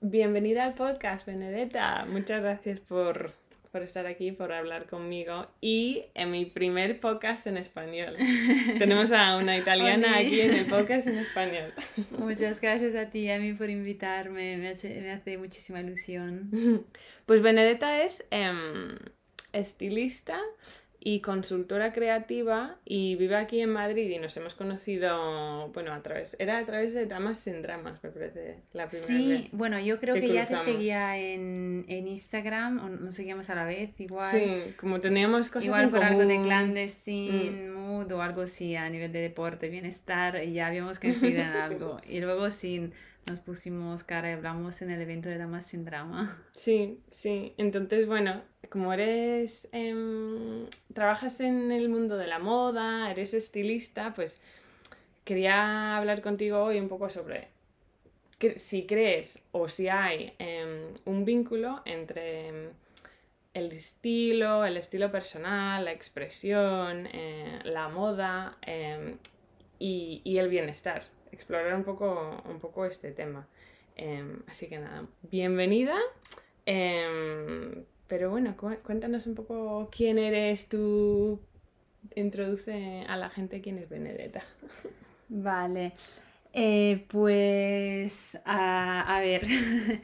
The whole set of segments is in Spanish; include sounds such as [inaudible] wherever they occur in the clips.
Bienvenida al podcast, Benedetta. Muchas gracias por, por, estar aquí, por hablar conmigo. Y en mi primer podcast en español. [laughs] Tenemos a una italiana aquí en el podcast en español. [laughs] Muchas gracias a ti y a mí por invitarme. Me hace, me hace muchísima ilusión. Pues Benedetta es em, estilista y consultora creativa y vive aquí en Madrid y nos hemos conocido, bueno, a través, era a través de Damas sin Dramas, me parece, la primera sí, vez. Sí, bueno, yo creo que, ya te seguía en, en, Instagram, o nos seguíamos a la vez, igual. Sí, como teníamos cosas igual en por común. algo de clandestine, mm. mood o algo así a nivel de deporte, bienestar, y ya habíamos coincidido en [laughs] algo. Y luego sí nos pusimos cara y hablamos en el evento de Damas sin Drama. [laughs] Sí, sí. Entonces, bueno, como eres, em, trabajas en el mundo de la moda, eres estilista, pues quería hablar contigo hoy un poco sobre si crees o si hay em, un vínculo entre em, el estilo, el estilo personal, la expresión, eh, la moda y, y, el bienestar. Explorar un poco, un poco este tema. así que nada, bienvenida. Pero bueno, cuéntanos un poco quién eres tú. Introduce a la gente quién es Benedetta. [laughs] Vale. Eh, pues, a, ver, [laughs]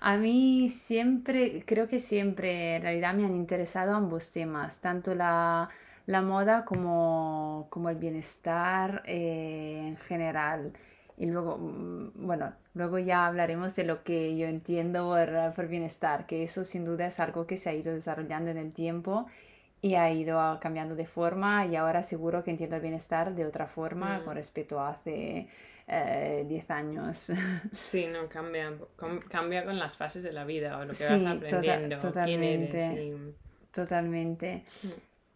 a mí siempre, creo que siempre en realidad me han interesado ambos temas, tanto la, moda como, como, el bienestar eh, en general. Y luego, mm, bueno, luego ya hablaremos de lo que yo entiendo por, bienestar, que eso sin duda es algo que se ha ido desarrollando en el tiempo y ha ido cambiando de forma y ahora seguro que entiendo el bienestar de otra forma mm. con respecto a hace 10 eh, años. [laughs] Sí, no, cambia, cambia con las fases de la vida o lo que vas aprendiendo, tota totalmente, quién eres. Totalmente. Mm.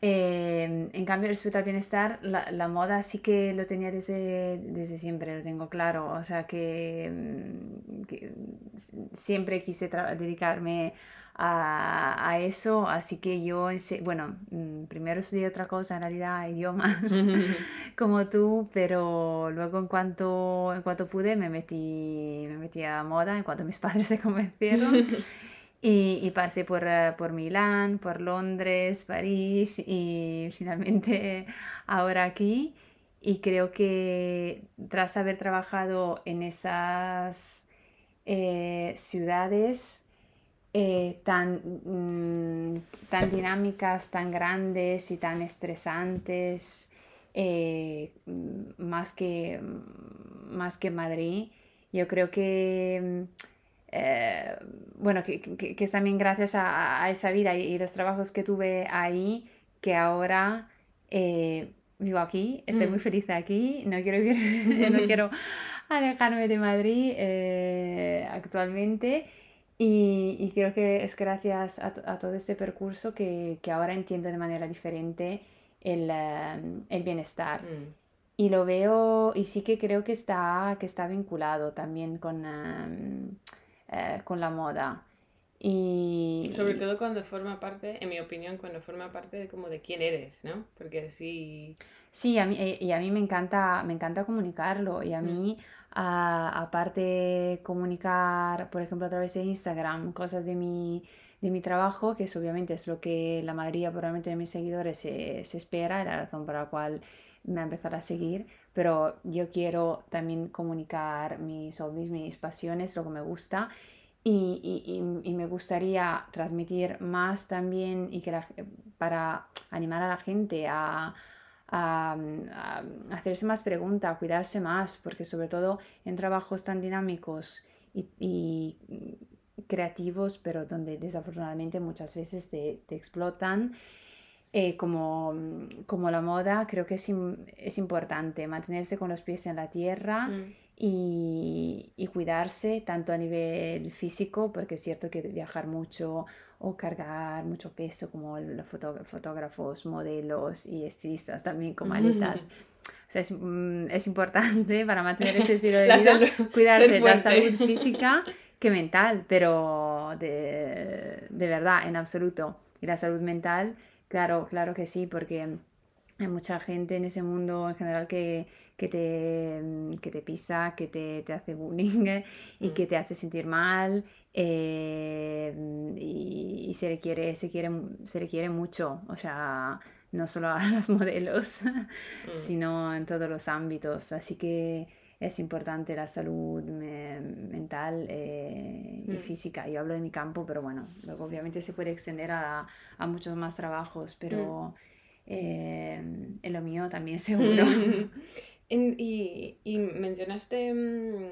Eh, en cambio, respecto al bienestar, la, la, moda sí que lo tenía desde, desde siempre, lo tengo claro. O sea que, mm, siempre quise dedicarme a, a, eso, así que yo, bueno, mm, primero estudié otra cosa, en realidad idiomas, [laughs] [laughs] como tú, pero luego en cuanto, en cuanto pude me metí, me metí a moda, en cuanto mis padres se convencieron. [laughs] Y, pasé por, eh, por Milán, por Londres, París y [laughs] finalmente ahora aquí. Y creo que tras haber trabajado en esas eh, ciudades eh, tan, mm, tan dinámicas, tan grandes y tan estresantes, más, que, más que Madrid, yo creo que eh, bueno, que, que, es también gracias a, esa vida y, los trabajos que tuve ahí, que ahora eh, vivo aquí, estoy muy mm. feliz aquí, no quiero, [laughs] no quiero alejarme de Madrid eh, actualmente. Y, y, creo que es gracias a, a todo este percurso que, que, ahora entiendo de manera diferente el, el bienestar. Mm. Y lo veo, y sí que creo que está, que está vinculado también con... Eh, con la moda. Y... Sobre todo cuando forma parte, en mi opinión, cuando forma parte de como de quién eres, ¿no? Porque sí... Sí, a mí, eh, y a mí me encanta, me encanta comunicarlo y a mm. mí, aparte comunicar, por ejemplo, a través de Instagram, cosas de mi, de mi trabajo, que es obviamente es lo que la mayoría probablemente de mis seguidores se, se espera, y la razón por la cual me ha empezado a seguir, pero yo quiero también comunicar mis hobbies, mis pasiones, lo que me gusta y, y, me gustaría transmitir más también y que para animar a la gente a, a, hacerse más preguntas, a cuidarse más, porque sobre todo en trabajos tan dinámicos y, creativos, pero donde desafortunadamente muchas veces te, te explotan eh, como, como, la moda, creo que es, es, importante mantenerse con los pies en la tierra mm. y, y, cuidarse tanto a nivel físico, porque es cierto que viajar mucho o cargar mucho peso, como los fotógrafos, modelos y estilistas también con maletas. [laughs] O sea, es, mm, es, importante para mantener ese estilo de [laughs] vida, cuidarse de la salud [laughs] física que mental, pero de, de verdad, en absoluto. Y la salud mental Claro, claro que sí, porque hay mucha gente en ese mundo en general que, que, te, mm, que te pisa, que te, te hace bullying [laughs] y que te hace sentir mal eh, y, y, se, le quiere, se, quiere, se le quiere mucho, o sea, no solo a [laughs] los modelos, mm. sino en todos los ámbitos. Así que es importante la salud mental eh, y mm. física. Yo hablo de mi campo, pero bueno, luego obviamente se puede extender a, a muchos más trabajos, pero eh, en lo mío también [laughs] seguro. y, y, mencionaste mm,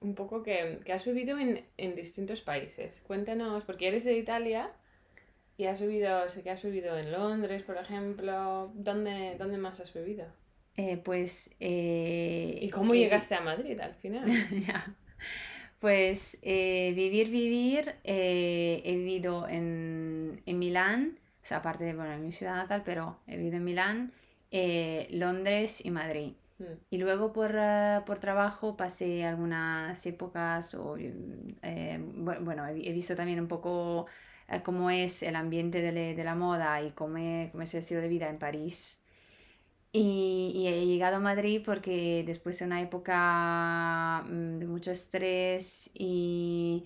un poco que, que has vivido en, en, distintos países. Cuéntanos, porque eres de Italia y has vivido, sé que has vivido en Londres, por ejemplo. ¿Dónde, dónde más has vivido? Eh, pues... Eh, ¿Y cómo llegaste a Madrid al final? [laughs] Pues vivir, vivir, he vivido en, en Milán, o sea, aparte de bueno, mi ciudad natal, pero he vivido en Milán, eh, Londres y Madrid. Mm. Y luego por, eh, por, trabajo pasé algunas épocas, o, eh, bueno, he, visto también un poco cómo es el ambiente de, de la moda y cómo, cómo, es el estilo de vida en París. Y, y, he llegado a Madrid porque después de una época mm, de mucho estrés y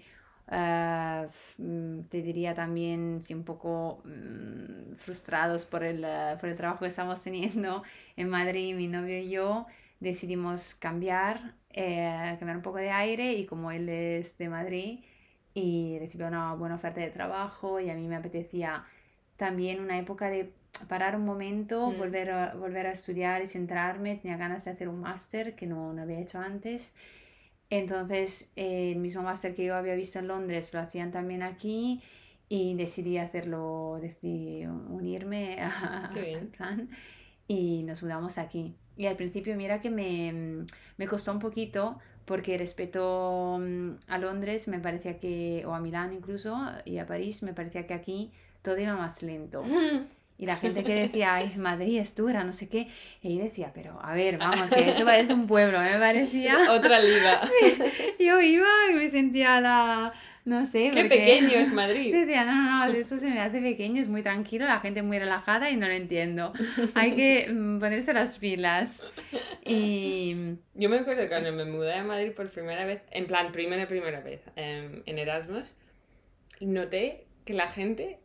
Ah, mm, te diría también si un poco mm, frustrados por el, ah, por el trabajo que estamos teniendo [laughs] en Madrid, mi novio y yo decidimos cambiar, eh, cambiar un poco de aire y como él es de Madrid y recibió una buena oferta de trabajo y a mí me apetecía también una época de parar un momento, mm. volver, a, volver a estudiar y centrarme, tenía ganas de hacer un máster que no, no había hecho antes entonces, el mismo máster que yo había visto en Londres lo hacían también aquí y decidí hacerlo, decidí unirme [laughs] a, plan y nos mudamos aquí. Y al principio, mira que me, me costó un poquito porque respecto mm, a Londres me parecía que, o a Milán incluso, y a París, me parecía que aquí todo iba más lento. [laughs] Y la gente que decía, ay, Madrid es dura, no sé qué. Y yo decía, pero a ver, vamos, que eso parece un pueblo, me parecía. Otra liga. [laughs] yo iba y me sentía la. No sé. Qué pequeño es Madrid. Decía, no, no, eso se me hace pequeño, es muy tranquilo, la gente muy relajada y no lo entiendo. Hay que mm, ponerse las pilas. Y. Yo me acuerdo cuando me mudé a Madrid por primera vez, en plan, primera, primera vez, em, en Erasmus, noté que la gente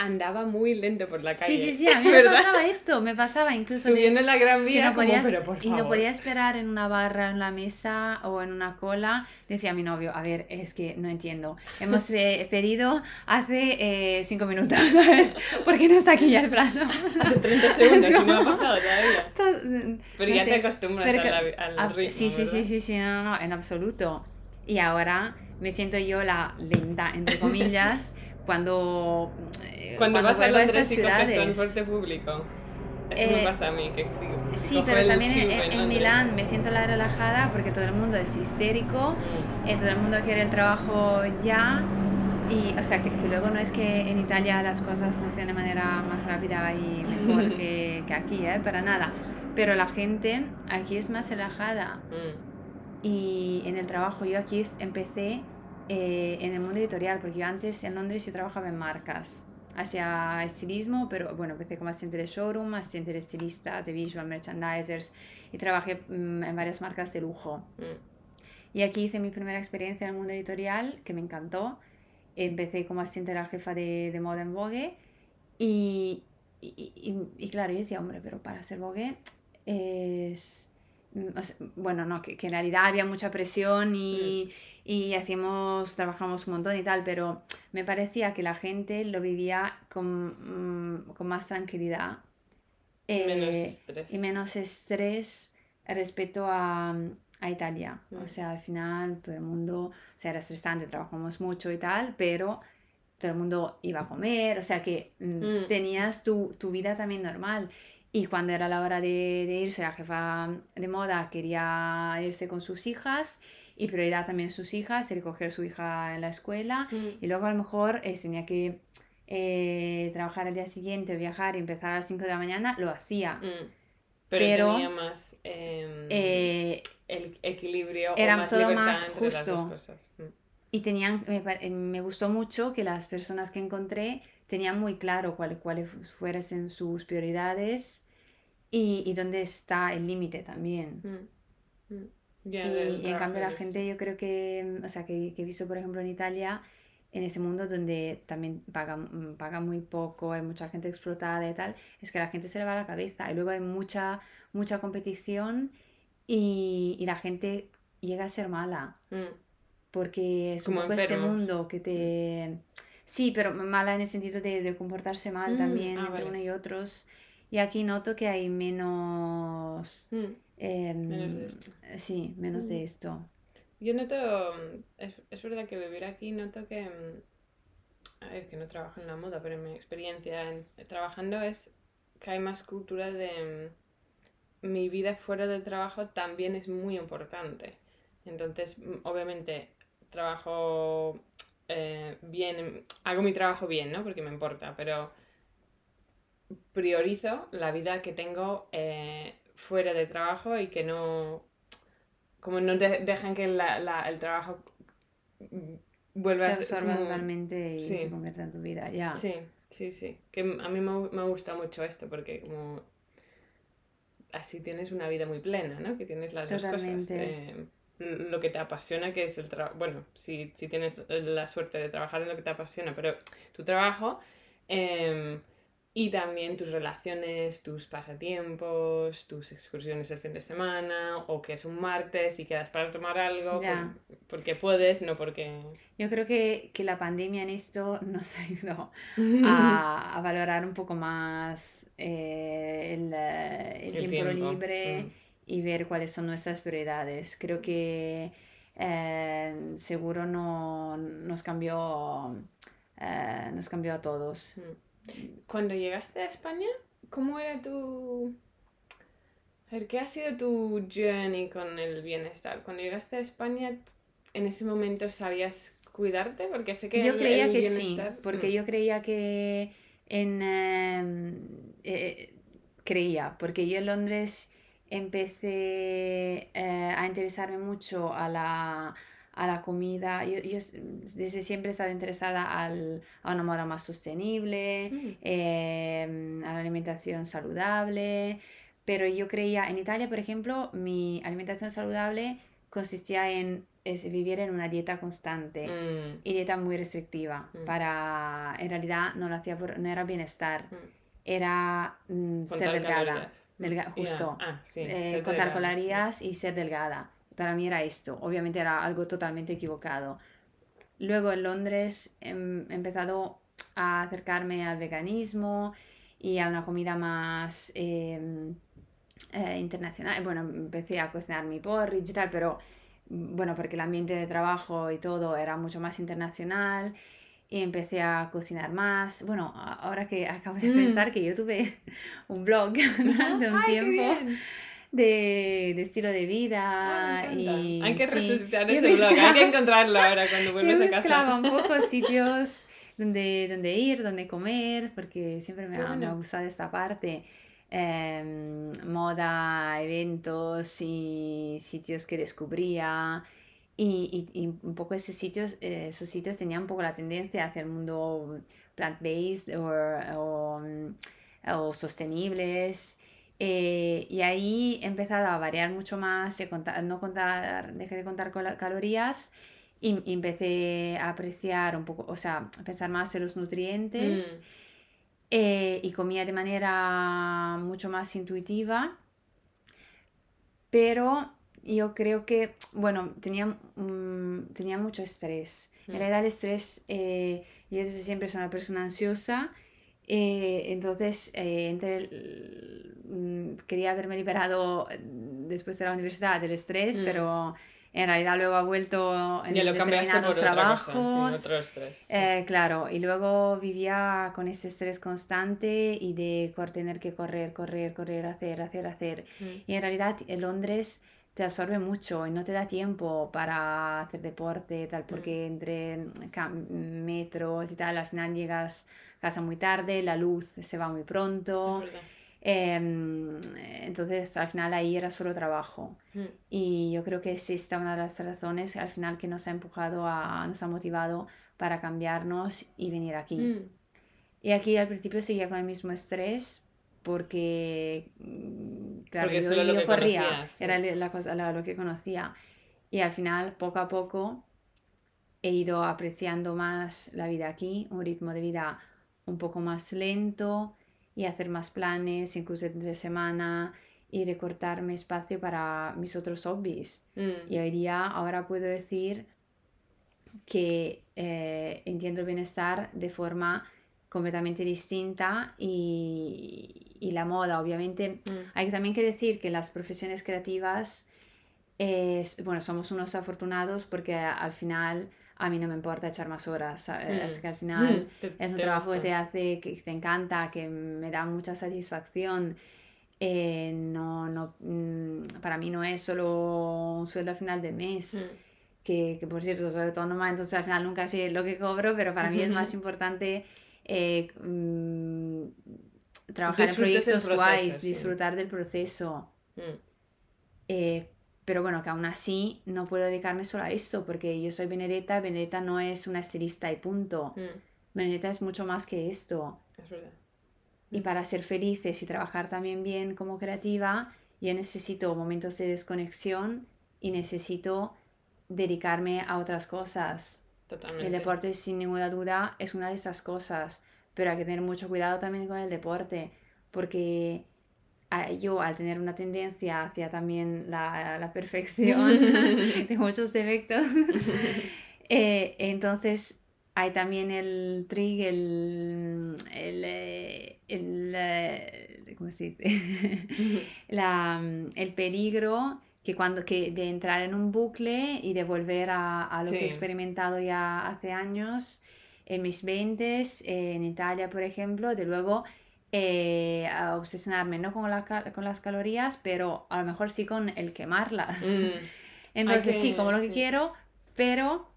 andaba muy lento por la calle. Sí, sí, sí, a mí me pasaba esto, me pasaba incluso... Subiendo en la Gran Vía, como, pero por favor. Y no podía esperar en una barra, en la mesa o en una cola. Decía a mi novio, a ver, es que no entiendo. Hemos [laughs] pedido hace eh, cinco minutos, ¿sabes? ¿Por qué no está aquí ya el plato? Hace 30 segundos, [laughs] y no ha pasado todavía. Pero ya te acostumbras al, al ritmo, Sí, sí, sí, sí, sí, no, no, en absoluto. Y ahora me siento yo la lenta, entre comillas, [laughs] cuando... Eh, cuando, vas a Londres y coges transporte público. Eso me eh, pasa a mí, que sí. Sí, pero también en, Milán me siento la relajada porque todo el mundo es histérico, mm. eh, todo el mundo quiere el trabajo ya. Y, o sea, que, luego no es que en Italia las cosas funcionen de manera más rápida y mejor [laughs] que, que, aquí, ¿eh? para nada. Pero la gente aquí es más relajada. Mm. Y en el trabajo, yo aquí empecé eh, en el mundo editorial, porque yo antes en Londres yo trabajaba en marcas, hacia estilismo, pero bueno, empecé como asistente de showroom, asistente de estilistas, de visual merchandisers y trabajé mm, en varias marcas de lujo. Mm. Y aquí hice mi primera experiencia en el mundo editorial, que me encantó. Empecé como asistente de la jefa de, de moda en Vogue y, y, y, claro, yo decía, hombre, pero para ser Vogue es... Mm, bueno, no, que, que, en realidad había mucha presión y, y hacíamos, trabajamos un montón y tal, pero me parecía que la gente lo vivía con, mm, con más tranquilidad. menos eh, estrés. Y menos estrés respecto a, a Italia. O mm. sea, al final todo el mundo, o sea, era estresante, trabajamos mucho y tal, pero todo el mundo iba a comer, o sea que mm, tenías tu, tu, vida también normal. Y cuando era la hora de, de irse, la jefa de moda quería irse con sus hijas y prioridad también sus hijas, recoger a su hija en la escuela mm. y luego a lo mejor eh, tenía que eh, trabajar al día siguiente viajar y empezar a las 5 de la mañana, lo hacía. Mm. Pero, tenía más em, eh, el equilibrio era o más todo libertad más entre las dos cosas. Mm. Y tenían, me, me, gustó mucho que las personas que encontré tenían muy claro cuáles cuáles fuesen sus prioridades y, y dónde está el límite también. Mm, mm. Y, Ya, del y en cambio la y gente, yo creo que, o sea, que, que he visto, por ejemplo, en Italia, en ese mundo donde también pagan, paga muy poco, hay mucha gente explotada y tal, es que a la gente se le va la cabeza y luego hay mucha, mucha competición y, y la gente llega a ser mala, Mm, porque es un Como poco este enfermos. mundo que te... Sí, pero mala en el sentido de, de comportarse mal Mm, también ah, entre vale. uno y otros. Y aquí noto que hay menos... mm. Menos de em, esto. sí, menos de Mm. esto. Yo noto, es, es verdad que vivir aquí noto que, a ver, que no trabajo en la moda, pero en mi experiencia en- trabajando es que hay más cultura de mi vida fuera del trabajo también es muy importante. Entonces, obviamente, trabajo eh, bien, hago mi trabajo bien, ¿no? Porque me importa, pero priorizo la vida que tengo eh, fuera de trabajo y que no, como no de- dejan que la- la- el trabajo vuelva Te a ser como- totalmente y sí. se convierte en tu vida, ya. Sí, sí, sí. Que a mí me, me gusta mucho esto porque como así tienes una vida muy plena, ¿no? Que tienes las dos cosas. Totalmente. eh, lo que te apasiona, que es el trabajo. Bueno, si, si tienes la suerte de trabajar en lo que te apasiona, pero tu trabajo em, y también tus relaciones, tus pasatiempos, tus excursiones el fin de semana, o que es un martes y quedas para tomar algo por- porque puedes, no porque. Yo creo que, que la pandemia en esto [laughs] nos ayudó a, [laughs] a valorar un poco más eh, el, eh, el El tiempo tiempo, libre mm. Y ver cuáles son nuestras prioridades. Creo que eh, seguro no, nos cambió, eh, nos cambió a todos. Cuando llegaste a España, ¿cómo era tu... A ver, ¿qué ha sido tu journey con el bienestar? Cuando llegaste a España, en ese momento sabías cuidarte, porque sé que Yo el, creía el que sí, bienestar... porque Mm, yo creía que en... eh, eh, creía, porque yo en Londres empecé eh, a interesarme mucho a la, a la comida. Yo, yo desde siempre he estado interesada al- a una moda más sostenible, mm, eh, a la alimentación saludable, pero yo creía, en Italia, por ejemplo, mi alimentación saludable consistía en es vivir en una dieta constante mm, y dieta muy restrictiva Mm. para en realidad no lo hacía por no era bienestar mm. Era mm, ser delgada delga- justo Ah, sí. eh, ser contar delgada. calorías y ser delgada para mí era esto obviamente era algo totalmente equivocado luego en Londres he empezado a acercarme al veganismo y a una comida más em, eh, internacional. Bueno, empecé a cocinar mi porridge y tal, pero mm, bueno, porque el ambiente de trabajo y todo era mucho más internacional y empecé a cocinar más. Bueno, ahora que acabo de Mm. pensar que yo tuve [laughs] un blog [laughs] durante un ¡Ay, tiempo de, de estilo de vida Ah, y Hay que sí, resucitar yo ese blog, hay mezclaba- que [laughs] encontrarlo ahora cuando vuelves a casa. mezclaba un poco sitios donde, donde ir, donde comer, porque siempre me ha, me ha bueno. gustado esta parte. Em, moda, eventos y sitios que descubría. Y, y- y un poco esos sitios, eh, esos sitios tenían un poco la tendencia hacia el mundo plant-based o, o, mm, o sostenibles. Eh, y ahí he empezado a variar mucho más, he no contar, dejé de contar calorías y, y empecé a apreciar un poco, o sea, a pensar más en los nutrientes Mm, eh, y comía de manera mucho más intuitiva, pero yo creo que, bueno, tenía, mm, tenía mucho estrés. En Mm. realidad el estrés, eh, yo desde siempre soy una persona ansiosa, eh, entonces eh, entre el- mm, quería haberme liberado mm, después de la universidad del estrés, Mm. pero en realidad luego ha vuelto en Ya lo cambiaste por determinados otra cosa, sí, trabajos. otro estrés. Eh, claro, y luego vivía con ese estrés constante y de tener que correr, correr, correr, hacer, hacer, hacer. Mm. Y en realidad en Londres te absorbe mucho y no te da tiempo para hacer deporte, tal, porque entre mm, metros y tal, al final llegas a casa muy tarde, la luz se va muy pronto. Em, entonces al final ahí era solo trabajo. Mm. Y yo creo que es esta una de las razones al final que nos ha empujado a, nos ha motivado para cambiarnos y venir aquí. Mm. Y aquí al principio seguía con el mismo estrés, porque, mm, claro, Porque yo, yo que corría, conocías, era la cosa, la- lo que conocía. Y al final, poco a poco, he ido apreciando más la vida aquí, un ritmo de vida un poco más lento y hacer más planes, incluso entre semana, y recortarme espacio para mis otros hobbies. Mm, Y hoy día, ahora puedo decir que eh, entiendo el bienestar de forma completamente distinta y, y la moda, obviamente. mm, Hay también que decir que las profesiones creativas, es- bueno, somos unos afortunados porque al final a mí no me importa echar más horas. Mm. que al final [laughs] es un te trabajo que gusta. te hace, que te encanta, que me da mucha satisfacción. Eh, no, no, mm, para mí no es solo un sueldo al final de mes, Mm, que, que por cierto soy autónoma, entonces al final nunca sé lo que cobro, pero para mí es más [laughs] importante eh, mm, trabajar en Disfrutes proyectos proceso, guays, sí. disfrutar del proceso. mm. Eh, pero bueno, que aún así no puedo dedicarme solo a esto, porque yo soy Benedetta, Benedetta no es una estilista y punto. Mm, Benedetta es mucho más que esto. es verdad. Y para ser felices y trabajar también bien como creativa, yo necesito momentos de desconexión y necesito dedicarme a otras cosas. Totalmente. El deporte, sin ninguna duda, es una de esas cosas, pero hay que tener mucho cuidado también con el deporte, porque yo, al tener una tendencia hacia también la, la perfección, [laughs] tengo muchos defectos, [laughs] eh, entonces hay también el trig, el, el, eh, el, eh, ¿cómo se dice? [laughs] la, el peligro que cuando que de entrar en un bucle y de volver a, a lo que Sí. he experimentado ya hace años en mis 20 en Italia por ejemplo de luego eh, a obsesionarme no con, la con las calorías pero a lo mejor sí con el quemarlas. Mm, [laughs] entonces sí como lo que quiero pero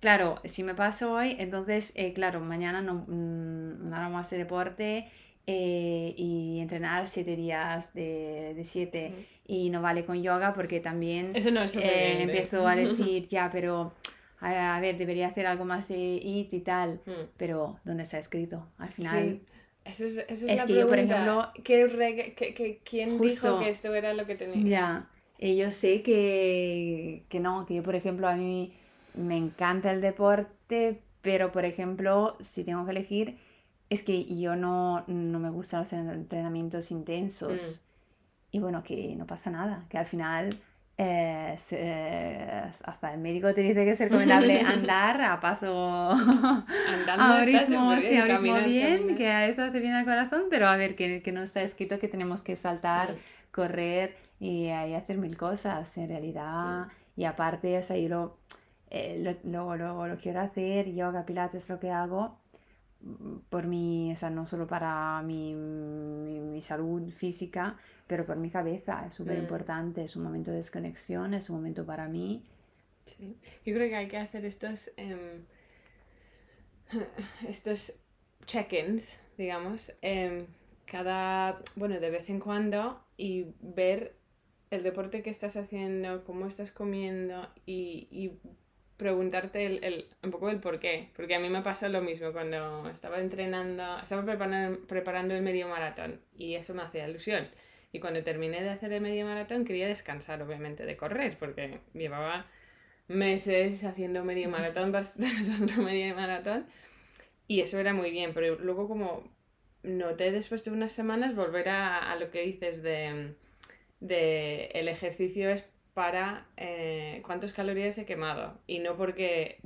claro si me paso hoy entonces eh, claro mañana no, mm, no hago más de deporte eh, y entrenar siete días de, de siete sí. y no vale con yoga porque también Eso no eh, empiezo a [laughs] decir, ya, pero a, a ver, debería hacer algo más de IT y tal, Mm. pero ¿dónde está escrito? Al final, Sí. Eso es, eso es, Es la que yo, por pregunta. ejemplo- ¿Qué reg- qué- qué- ¿Quién Justo. dijo que esto era lo que tenía? ya, y yo sé que, que no, que yo, por ejemplo, a mí me encanta el deporte, pero, por ejemplo, si tengo que elegir, es que yo no, no me gustan los entrenamientos intensos. Y bueno, que no pasa nada, que al final eh, se- hasta el médico te dice que es recomendable [laughs] andar a paso Andando a ritmo, súper sí, bien, a caminar, bien, caminar. que a eso hace bien al corazón, pero a ver, que, que no está escrito que tenemos que saltar, Mm. correr y, y hacer mil cosas en realidad. Y aparte, o sea, yo lo, eh, lo, lo, lo- lo quiero hacer, yoga, pilates, lo que hago mm, por mi, o sea, no solo para mi, mi, mi salud física, pero por mi cabeza, es súper Mm. importante, es un momento de desconexión, es un momento para mí. Sí. Yo creo que hay que hacer estos, em, [laughs] estos check-ins, digamos, em, cada, bueno, de vez en cuando y ver el deporte que estás haciendo, cómo estás comiendo y, y preguntarte el, el- un poco el por qué. Porque a mí me pasó lo mismo cuando estaba entrenando, estaba preparando, preparando el medio maratón y eso me hacía ilusión. Y cuando terminé de hacer el medio maratón quería descansar, obviamente, de correr, porque llevaba meses haciendo medio [laughs] maratón [laughs] tras otro medio maratón y eso era muy bien, pero luego como noté después de unas semanas volver a, a lo que dices de, de el ejercicio es para eh, cuántas calorías he quemado y no porque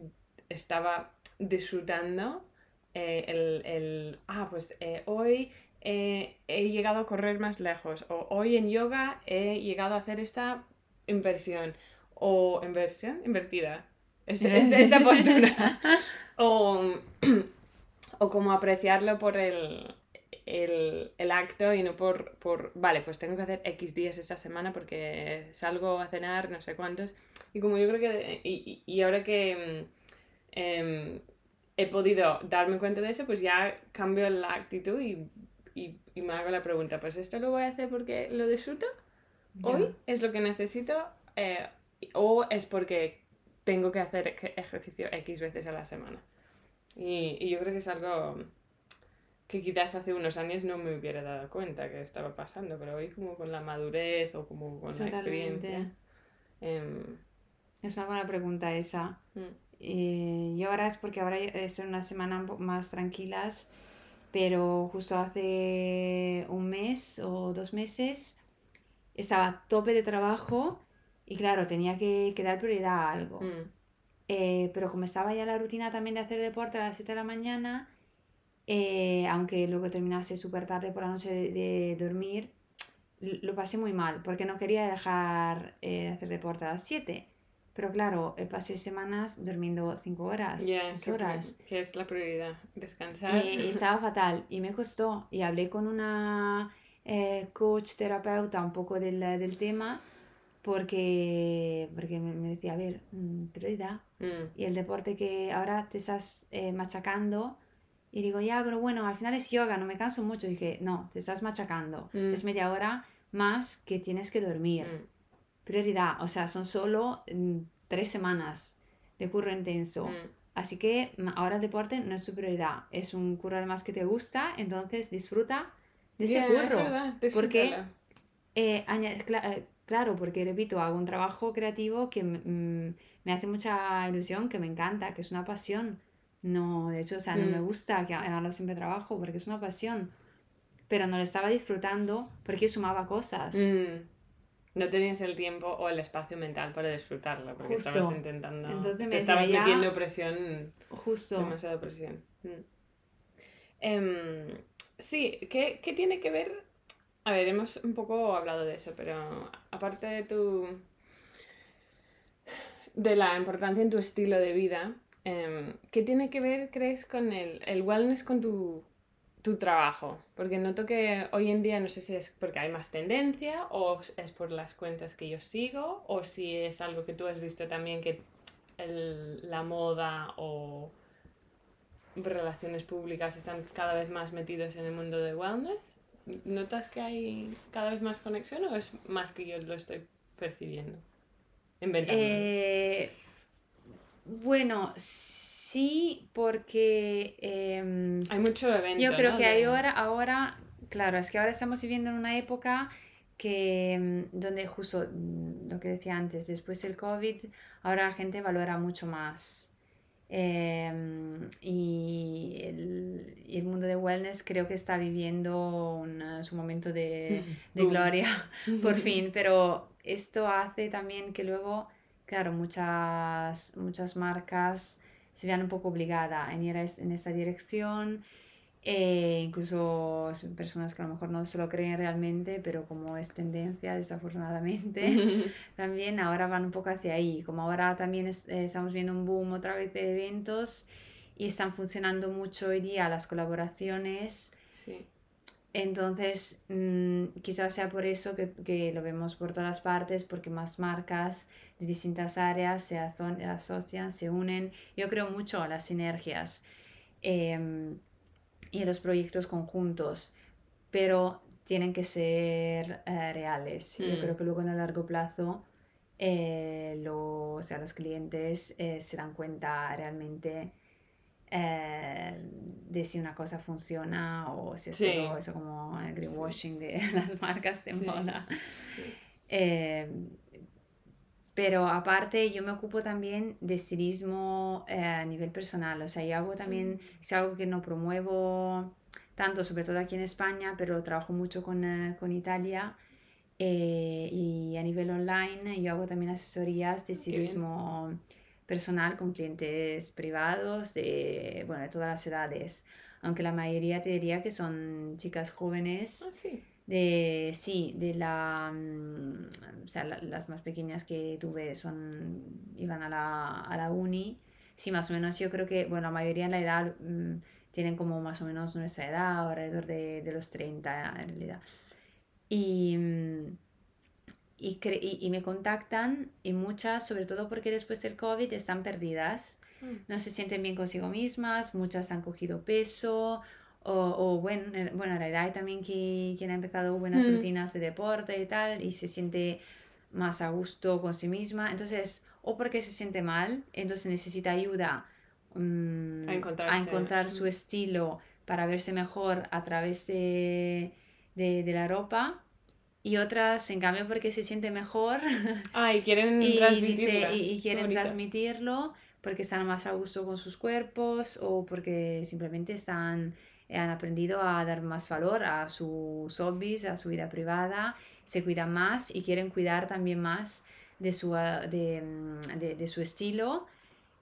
estaba disfrutando eh, el, el, ah, pues eh, hoy eh, he llegado a correr más lejos o hoy en yoga he llegado a hacer esta inversión o inversión invertida este- [laughs] este- esta postura [laughs] o, o como apreciarlo por el, el, el acto y no por, por, vale, pues tengo que hacer X días esta semana porque salgo a cenar, no sé cuántos. Y como yo creo que, y, y ahora que em, he podido darme cuenta de eso, pues ya cambio la actitud y, y, y me hago la pregunta, pues esto lo voy a hacer porque lo disfruto, hoy es lo que necesito, eh, o es porque tengo que hacer ej- ejercicio X veces a la semana. Y, y yo creo que es algo que quizás hace unos años no me hubiera dado cuenta que estaba pasando, pero hoy como con la madurez o como con la experiencia. Em, es una buena pregunta esa. Mm. Eh, y ahora es porque ahora es una semana más tranquilas, pero justo hace un mes o dos meses estaba a tope de trabajo y claro, tenía que, dar prioridad a algo. Mm. Eh, pero como estaba ya la rutina también de hacer deporte a las 7 de la mañana, eh, aunque luego terminase súper tarde por la noche de, dormir, lo pasé muy mal porque no quería dejar de hacer deporte a las 7. Pero claro, eh, pasé semanas durmiendo cinco horas, seis horas. Que es la prioridad, descansar. Y, estaba [laughs] fatal y me costó. Y hablé con una eh, coach terapeuta un poco del, del tema porque, porque me decía, a ver, mm, prioridad. Mm. Y el deporte que ahora te estás eh, machacando. Y digo, ya, pero bueno, al final es yoga, no me canso mucho. Y dije, no, te estás machacando. Mm. Es media hora más que tienes que dormir prioridad. O sea, son solo mm, tres semanas de curro intenso. Mm. Así que ahora el deporte no es su prioridad. Es un curro además que te gusta, entonces disfruta de ese curro. porque, eh, eh, claro, porque repito, hago un trabajo creativo que mm, me hace mucha ilusión, que me encanta, que es una pasión. No, de hecho, o sea, no me gusta que haga siempre trabajo porque es una pasión. Pero no lo estaba disfrutando porque sumaba cosas no tenías el tiempo o el espacio mental para disfrutarlo, porque estabas intentando. Entonces te estabas metiendo presión. Justo. Demasiada presión. Mm. Em, sí, ¿qué, ¿qué, tiene que ver? A ver, hemos un poco hablado de eso, pero aparte de tu. de la importancia en tu estilo de vida, em, ¿qué tiene que ver, crees, con el, el wellness con tu tu trabajo? Porque noto que hoy en día no sé si es porque hay más tendencia o es por las cuentas que yo sigo o si es algo que tú has visto también que la moda o relaciones públicas están cada vez más metidos en el mundo de wellness. ¿Notas que hay cada vez más conexión o es más que yo lo estoy percibiendo? Eh, bueno, Sí, porque... Em, hay mucho evento. Yo creo que hay ahora, ahora, claro, es que ahora estamos viviendo en una época que em, donde justo mm, lo que decía antes, después del COVID, ahora la gente valora mucho más. Em, y, el, mundo de wellness creo que está viviendo su momento de, [laughs] de gloria, [laughs] por fin, pero esto hace también que luego, claro, muchas, muchas marcas se vean un poco obligada a ir en esta dirección. Eh, incluso personas que a lo mejor no se lo creen realmente, pero como es tendencia, desafortunadamente, [laughs] [laughs] también ahora van un poco hacia ahí. Como ahora también eh, estamos viendo un boom otra vez de eventos y están funcionando mucho hoy día las colaboraciones. Sí. Entonces, mm, quizás sea por eso que, que, lo vemos por todas partes, porque más marcas de distintas áreas se asocian, se unen. Yo creo mucho a las sinergias em, y a los proyectos conjuntos, pero tienen que ser eh, reales. Yo creo mm. que luego en el largo plazo eh, lo, o sea, los clientes eh, se dan cuenta realmente de si una cosa funciona o si es eso como el greenwashing de [laughs] las marcas de moda. Pero aparte yo me ocupo también de estilismo eh, a nivel personal, o sea, yo hago también, mm. es algo que no promuevo tanto, sobre todo aquí en España, pero trabajo mucho con, eh, con Italia eh, y a nivel online yo hago también asesorías de estilismo personal con clientes privados de, bueno, de todas las edades, aunque la mayoría te diría que son chicas jóvenes. Ah, sí de, sí, de la, mm, o sea, las más pequeñas que tuve son, iban a la, a la uni. Sí, más o menos yo creo que, bueno, la mayoría en la edad mm, tienen como más o menos nuestra edad, alrededor de, de los 30 en realidad. Y, mm, y, y, me contactan y muchas, sobre todo porque después del COVID están perdidas, no se sienten bien consigo mismas, muchas han cogido peso o, o bueno, bueno, en realidad hay también que, quien ha empezado buenas rutinas de deporte y tal y se siente más a gusto con sí misma. Entonces, o porque se siente mal, entonces necesita ayuda mm, a, encontrar su estilo para verse mejor a través de, de, de la ropa y otras, en cambio, porque se siente mejor. [laughs] Ah, y quieren y, transmitirlo. dice- y- y quieren transmitirlo porque están más a gusto con sus cuerpos o porque simplemente están, han aprendido a dar más valor a sus hobbies, a su vida privada, se cuidan más y quieren cuidar también más de su, ah, de, mm, de- de su estilo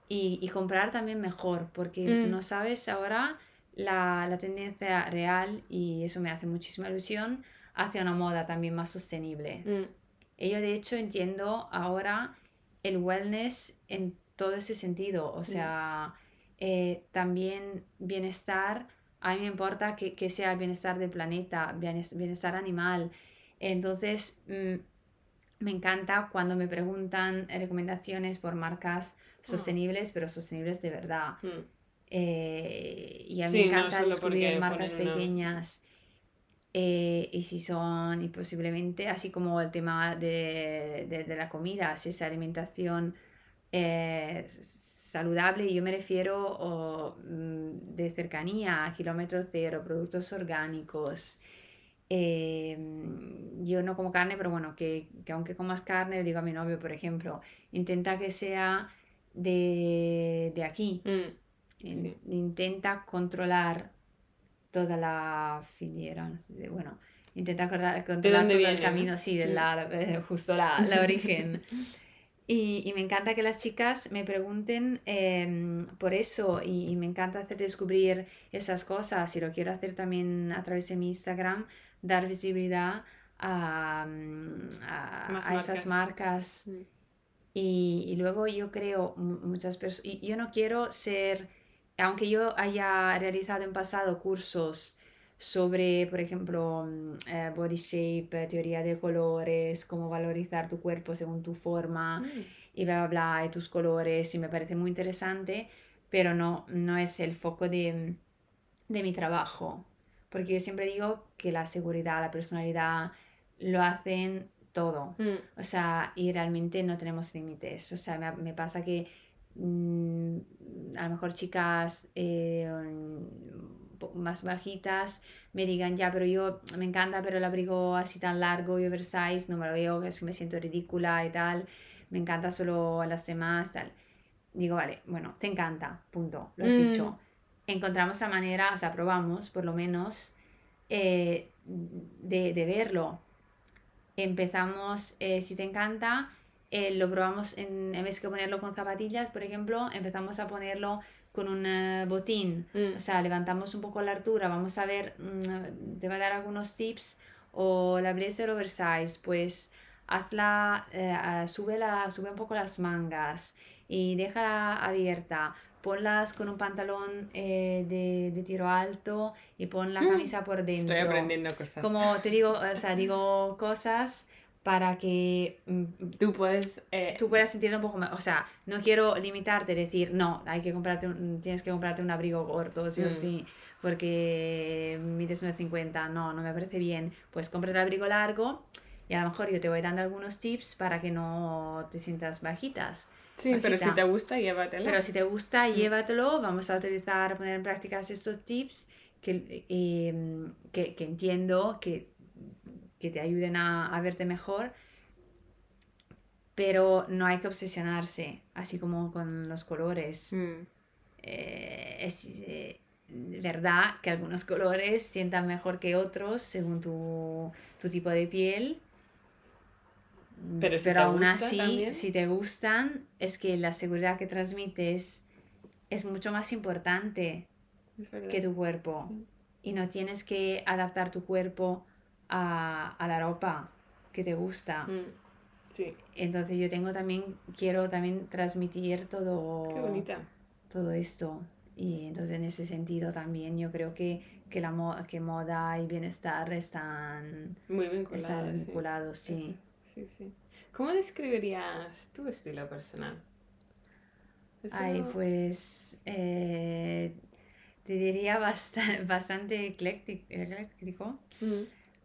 y, y comprar también mejor porque Mm. no sabes ahora la, la tendencia real y eso me hace muchísima ilusión hacia una moda también más sostenible. Mm, Y yo de hecho entiendo ahora el wellness en todo ese sentido. O sea, eh, también bienestar, a mí me importa que, que sea bienestar del planeta, bienes- bienestar animal. Entonces, mm, me encanta cuando me preguntan recomendaciones por marcas sostenibles, pero sostenibles de verdad. mm. Eh, y a mí Sí, me no encanta solo descubrir marcas una- pequeñas eh, y si son, y posiblemente, así como el tema de, de- de la comida, si es alimentación eh, saludable, y yo me refiero mm, de cercanía, a kilómetros cero, productos orgánicos. Eh, yo no como carne, pero bueno, que, que aunque comas carne, le digo a mi novio, por ejemplo, intenta que sea de, de aquí. Mm, In- Sí. Intenta controlar toda la filiera, no sé, de- bueno, intenta controlar, controlar todo el viene, camino, no? sí, de Mm. la, eh, [laughs] justo la, la [laughs] origen. Y, y me encanta que las chicas me pregunten em, por eso y, y me encanta hacer descubrir esas cosas y lo quiero hacer también a través de mi Instagram, dar visibilidad a, mm, a- a esas marcas. mm. Y, y luego yo creo mu- muchas personas, yo no quiero ser, aunque yo haya realizado en pasado cursos sobre, por ejemplo, mm, eh, body shape, teoría de colores, cómo valorizar tu cuerpo según tu forma Mm. y bla, bla, bla, y tus colores, y me parece muy interesante, pero no, no es el foco de, de mi trabajo, porque yo siempre digo que la seguridad, la personalidad, lo hacen todo. Mm. O sea, y realmente no tenemos límites. O sea, me, me pasa que mm, a lo mejor chicas eh, más bajitas me digan, ya, pero yo me encanta, pero el abrigo así tan largo y oversize, no me lo veo, es que me siento ridícula y tal. Me encanta solo a las demás, tal. Digo, vale, bueno, te encanta, punto, lo has Mm. dicho. Encontramos la manera, o sea, probamos por lo menos eh, de, de verlo empezamos, eh, si te encanta, eh, lo probamos en, en vez que ponerlo con zapatillas, por ejemplo, empezamos a ponerlo con un eh, botín. Mm. O sea, levantamos un poco la altura, vamos a ver, mm, te va a dar algunos tips. O la blazer oversize, pues hazla, eh, ah, súbela- sube un poco las mangas y déjala abierta. Ponlas con un pantalón eh, de, de tiro alto y pon la camisa por dentro. Estoy aprendiendo cosas. Como te digo, o sea, digo cosas para que mm, Tú puedes... eh, tú puedas sentirlo un poco más. O sea, no quiero limitarte, decir, no, hay que comprarte un- tienes que comprarte un abrigo corto, sí o Mm. sí, porque mides 1,50. No, no me parece bien. Pues compra el abrigo largo y a lo mejor yo te voy dando algunos tips para que no te sientas bajitas. sí, pero si te gusta, llévatela. Pero si te gusta, Mm. llévatelo. Vamos a utilizar, poner en práctica estos tips que, eh, que, que entiendo que, que te ayuden a, a verte mejor. Pero no hay que obsesionarse, así como con los colores. Mm. Eh, es eh, verdad que algunos [laughs] colores sientan mejor que otros según tu, tu tipo de piel. Pero si te aún así, también. si te gustan, es que la seguridad que transmites es mucho más importante que tu cuerpo. Sí. Y no tienes que adaptar tu cuerpo a, a la ropa que te gusta. Mm. Sí, Entonces yo tengo también, quiero también transmitir todo, qué bonita. todo esto. Y entonces en ese sentido también yo creo que, que, la mo- que moda y bienestar están, Muy vinculada. están vinculados, sí. Sí, sí. ¿Cómo describirías tu estilo personal? Esto- Ay, pues eh, te diría basta- [laughs] bastante ecléctico.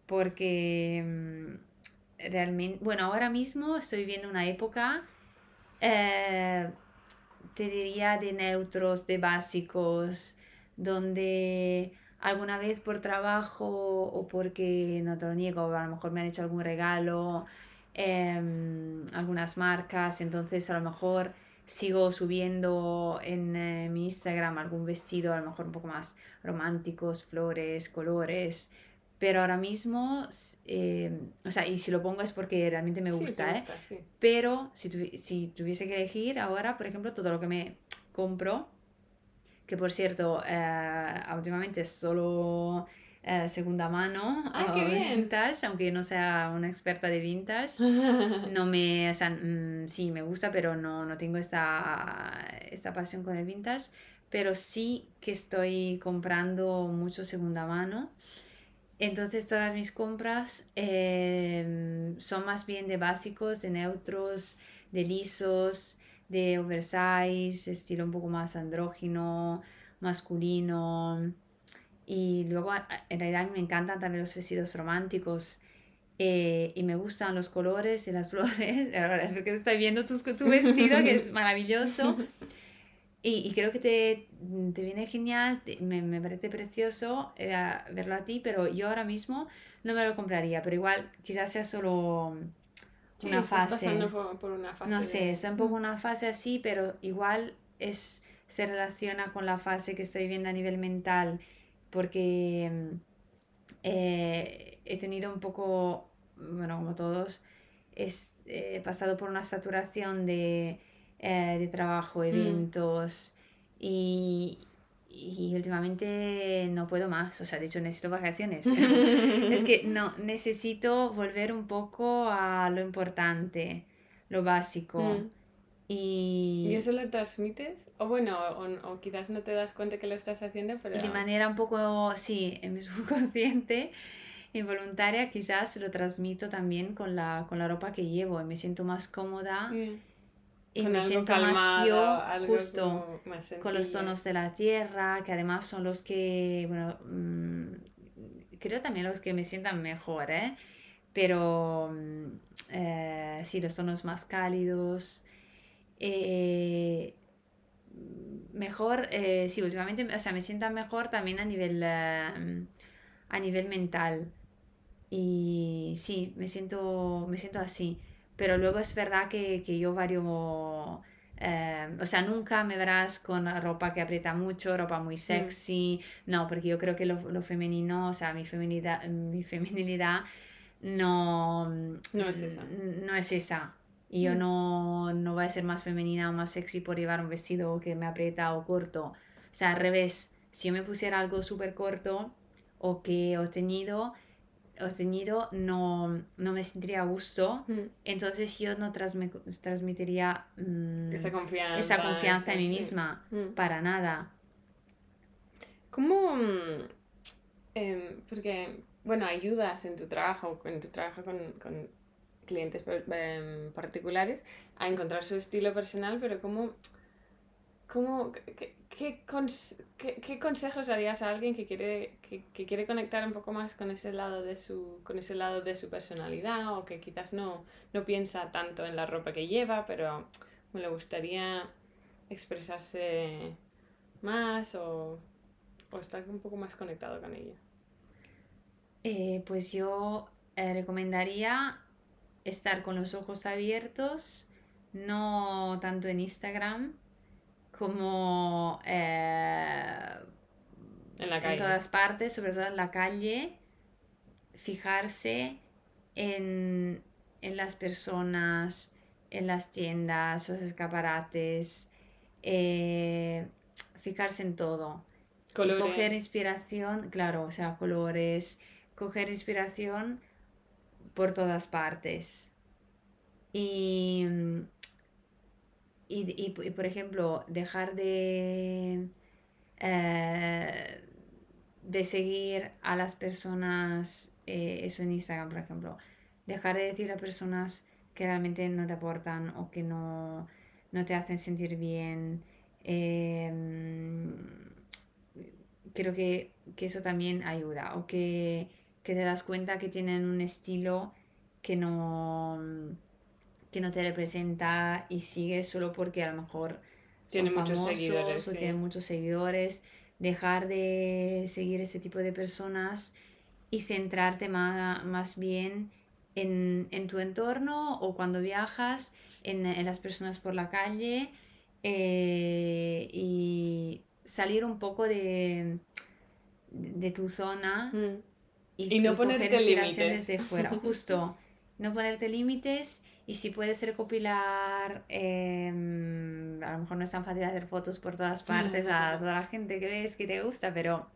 Porque mm, realmente, bueno, ahora mismo estoy viviendo una época, eh, te diría, de neutros, de básicos, donde alguna vez por trabajo o porque no te lo niego, a lo mejor me han hecho algún regalo, em, algunas marcas, entonces a lo mejor sigo subiendo en eh, mi Instagram algún vestido a lo mejor un poco más románticos, flores, colores, pero ahora mismo, em, o sea, y si lo pongo es porque realmente me gusta, ¿eh? Pero si, si tuviese que elegir ahora, por ejemplo, todo lo que me compro, que por cierto, eh, últimamente es solo eh, segunda mano ah, [laughs] vintage, aunque no sea una experta de vintage. [laughs] No me, o sea, mm, sí, me gusta, pero no, no tengo esta, esta pasión con el vintage. Pero sí que estoy comprando mucho segunda mano. Entonces todas mis compras em, son más bien de básicos, de neutros, de lisos de oversize, estilo un poco más andrógino, masculino. Y luego, en realidad, me encantan también los vestidos románticos. Eh, y me gustan los colores y las [laughs] flores. Ahora es porque estoy viendo tu, tu vestido, que es [laughs] maravilloso. Y, y, creo que te, te viene genial, me, me, parece precioso eh, verlo a ti, pero yo ahora mismo no me lo compraría. Pero igual, quizás sea solo una fase. pasando por, una fase. No sé, es un poco una fase así, pero igual es se relaciona con la fase que estoy viendo a nivel mental, porque mm, eh, he tenido un poco, bueno, como todos, he pasado por una saturación de, eh, de trabajo, mm. eventos, y, y últimamente no puedo más, o sea, de hecho necesito vacaciones. [laughs] es que no, necesito volver un poco a lo importante, lo básico. Mm. Y... ¿Y eso lo transmites? O bueno, o, quizás no te das cuenta que lo estás haciendo, pero... De manera un poco, sí, en mi [laughs] subconsciente, involuntaria, quizás lo transmito también con la, con la ropa que llevo y me siento más cómoda y me siento más yo justo con los tonos de la tierra, que además son los que, bueno, mm, creo también los que me sientan mejor, ¿eh? Pero mm, eh, sí, los tonos más cálidos. Eh, mejor, eh, sí, últimamente, o sea, me sientan mejor también a nivel, a nivel mental. Y sí, me siento, me siento así. Pero luego es verdad que, que yo vario... Eh, o sea, nunca me verás con ropa que aprieta mucho, ropa muy mm. sexy. No, porque yo creo que lo, lo, femenino, o sea, mi feminidad, mi feminilidad no, no es esa. No es esa. Y yo mm. no, no voy a ser más femenina o más sexy por llevar un vestido que me aprieta o corto. O sea, al revés, si yo me pusiera algo súper corto o que he tenido, no, no me sentiría a gusto, mm. entonces yo no transmitiría mm, esa confianza, esa confianza en mí misma, mm. para nada. ¿Cómo? Em, porque, bueno, ayudas en tu trabajo, en tu trabajo con, con clientes em, particulares a encontrar su estilo personal, pero ¿cómo, cómo qué, qué, qué, consejos darías a alguien que quiere, que, quiere conectar un poco más con ese lado de su, con ese lado de su personalidad o que quizás no, no piensa tanto en la ropa que lleva, pero me le gustaría expresarse más o, o estar un poco más conectado con ella? Eh, pues yo eh, recomendaría estar con los ojos abiertos, no tanto en Instagram, como eh, en, todas partes, sobre todo en la calle, fijarse en, las personas, en las tiendas, los escaparates, eh, fijarse en todo. Colores. coger inspiración, claro, o sea, colores, coger inspiración por todas partes. Y y, y, por ejemplo, dejar de, eh, de seguir a las personas, eh, eso en Instagram, por ejemplo, dejar de decir a personas que realmente no te aportan o que no, no te hacen sentir bien. Em, creo que, que, eso también ayuda o que, que te das cuenta que tienen un estilo que no que no te representa y sigues solo porque a lo mejor tiene muchos seguidores. O tiene muchos seguidores. dejar de seguir ese tipo de personas y centrarte más, más bien en, en, tu entorno o cuando viajas, en, en las personas por la calle eh, y salir un poco de, de tu zona Mm. Y no ponerte límites. fuera, [laughs] justo. No ponerte límites y si puedes recopilar, em, a lo mejor no es tan fácil hacer fotos por todas partes a toda la gente que ves que te gusta, pero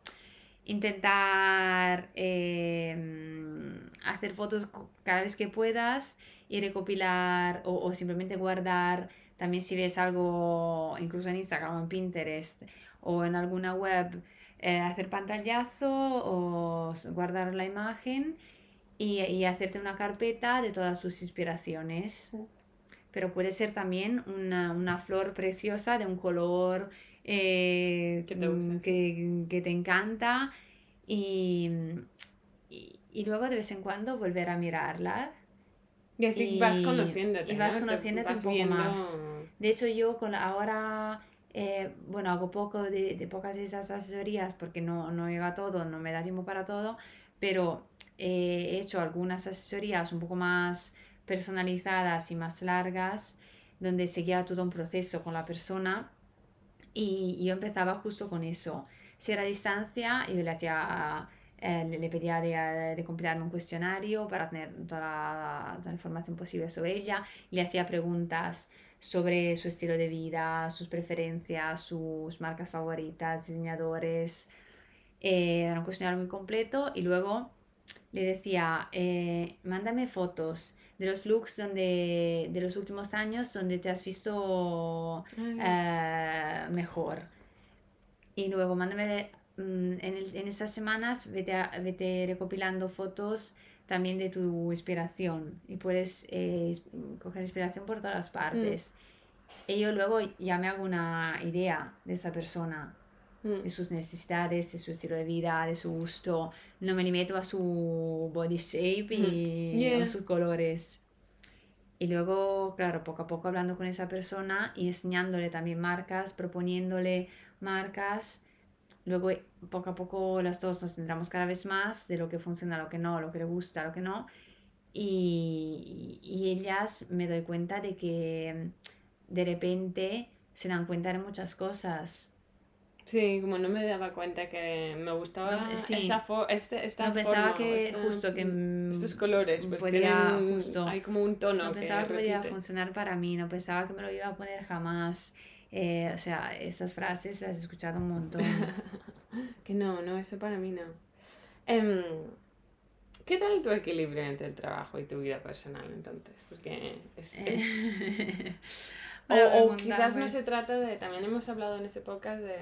intentar em, hacer fotos cada vez que puedas y recopilar o, o simplemente guardar. También si ves algo, incluso en Instagram o en Pinterest o en alguna web, eh, hacer pantallazo o guardar la imagen y, y hacerte una carpeta de todas sus inspiraciones. Pero puede ser también una, una flor preciosa de un color eh, Que te mm, que, que te encanta y, y, y luego de vez en cuando volver a mirarla. Y así vas Y- conociéndote. y vas ¿no? Te conociéndote un vas poco viendo- más. De hecho, yo con ahora, eh, bueno, hago poco de, de pocas de esas asesorías porque no, no llega todo, no me da tiempo para todo, pero he hecho algunas asesorías un poco más personalizadas y más largas, donde seguía todo un proceso con la persona y yo empezaba justo con eso. Si era a distancia, yo le hacía... eh, le- pedía de, de compilarme un cuestionario para tener toda la, toda la información posible sobre ella. Le hacía preguntas sobre su estilo de vida, sus preferencias, sus marcas favoritas, diseñadores. Eh, era un cuestionario muy completo y luego le decía, eh, mándame fotos de los looks donde, de los últimos años donde te has visto eh, mejor. Y luego mándame mm, en, el- en estas semanas, vete, a- vete recopilando fotos también de tu inspiración y puedes eh, coger inspiración por todas las partes. Y yo luego ya me hago una idea de esa persona, mm. De sus necesidades, de su estilo de vida, de su gusto. No me limito a su body shape y Yeah. a sus colores. Y luego, claro, poco a poco hablando con esa persona y enseñándole también marcas, proponiéndole marcas. Luego, poco a poco, las dos nos centramos cada vez más de lo que funciona, lo que no, lo que le gusta, lo que no. Y, y ellas me doy cuenta de que de repente se dan cuenta de muchas cosas. Sí, como no me daba cuenta que me gustaba No, sí. esa fo- este, esta No pensaba forma que esta- justo que mm, estos colores, pues podía tienen, justo- hay como un tono no que pensaba que podía repite. funcionar para mí, no pensaba que me lo iba a poner jamás. Eh, o sea, estas frases las he escuchado un montón. [laughs] Que no, no, eso para mí no. Em, ¿Qué tal tu equilibrio entre el trabajo y tu vida personal entonces? Porque es... es- [laughs] O, quizás no pues. se trata de, también hemos hablado en ese podcast de,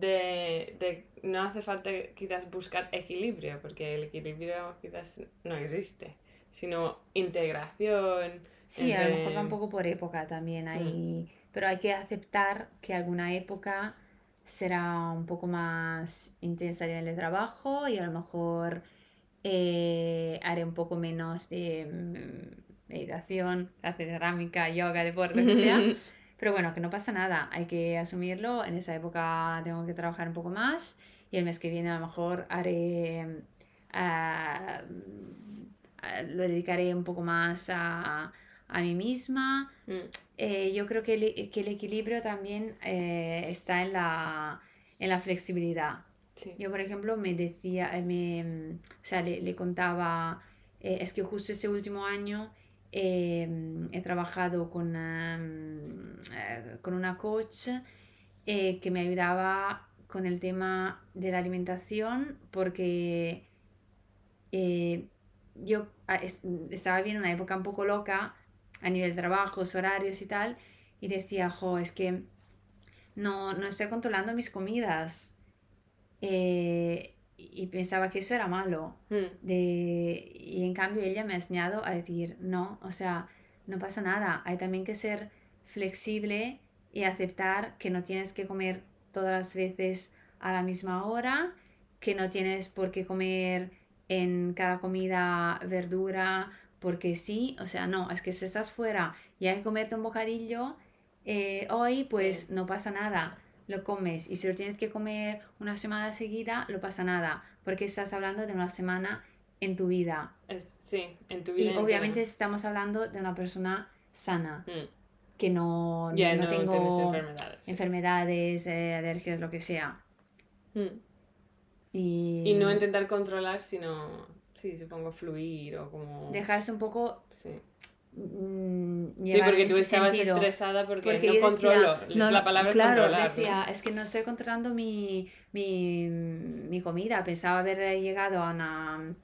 de, de no hace falta quizás buscar equilibrio, porque el equilibrio quizás no existe, sino integración. Sí, a lo mejor va un poco por época también hay, pero hay que aceptar que alguna época será un poco más intensa a nivel de trabajo y a lo mejor eh, haré un poco menos de mm, meditación, de cerámica, yoga, deporte, lo que sea. [laughs] Pero bueno, que no pasa nada, hay que asumirlo. En esa época tengo que trabajar un poco más y el mes que viene a lo mejor haré, ah, lo dedicaré un poco más a, a mí misma. Mm, Eh, yo creo que el, que el equilibrio también eh, está en la, en la flexibilidad. sí. Yo, por ejemplo, me decía, eh, me, o sea, le, le contaba, eh, es que justo este último año eh, he trabajado con, um, eh, con una coach eh, que me ayudaba con el tema de la alimentación porque eh, yo ah, es- estaba viendo una época un poco loca a nivel de trabajos, horarios y tal, y decía, jo, es que no, no estoy controlando mis comidas. Y pensaba que eso era malo. Mm, De, y en cambio ella me ha enseñado a decir, no, o sea, no pasa nada. Hay también que ser flexible y aceptar que no tienes que comer todas las veces a la misma hora, que no tienes por qué comer en cada comida verdura porque sí, o sea, no, es que si estás fuera y hay que comerte un bocadillo eh, hoy, pues no pasa nada. Lo comes. Y si lo tienes que comer una semana seguida, no pasa nada, porque estás hablando de una semana en tu vida. sí, en tu vida. Y obviamente estamos hablando de una persona sana. Mm. Que no, no, tengo enfermedades, enfermedades eh, alergias, lo que sea. Mm. Y... no intentar controlar, sino, sí, supongo, fluir o como... Dejarse un poco... Sí. Mm, sí, porque tú estabas estresada porque, no controlo, es la palabra claro, controlar. decía, es que no estoy controlando mi, mi, mi, comida, pensaba haber llegado a, una,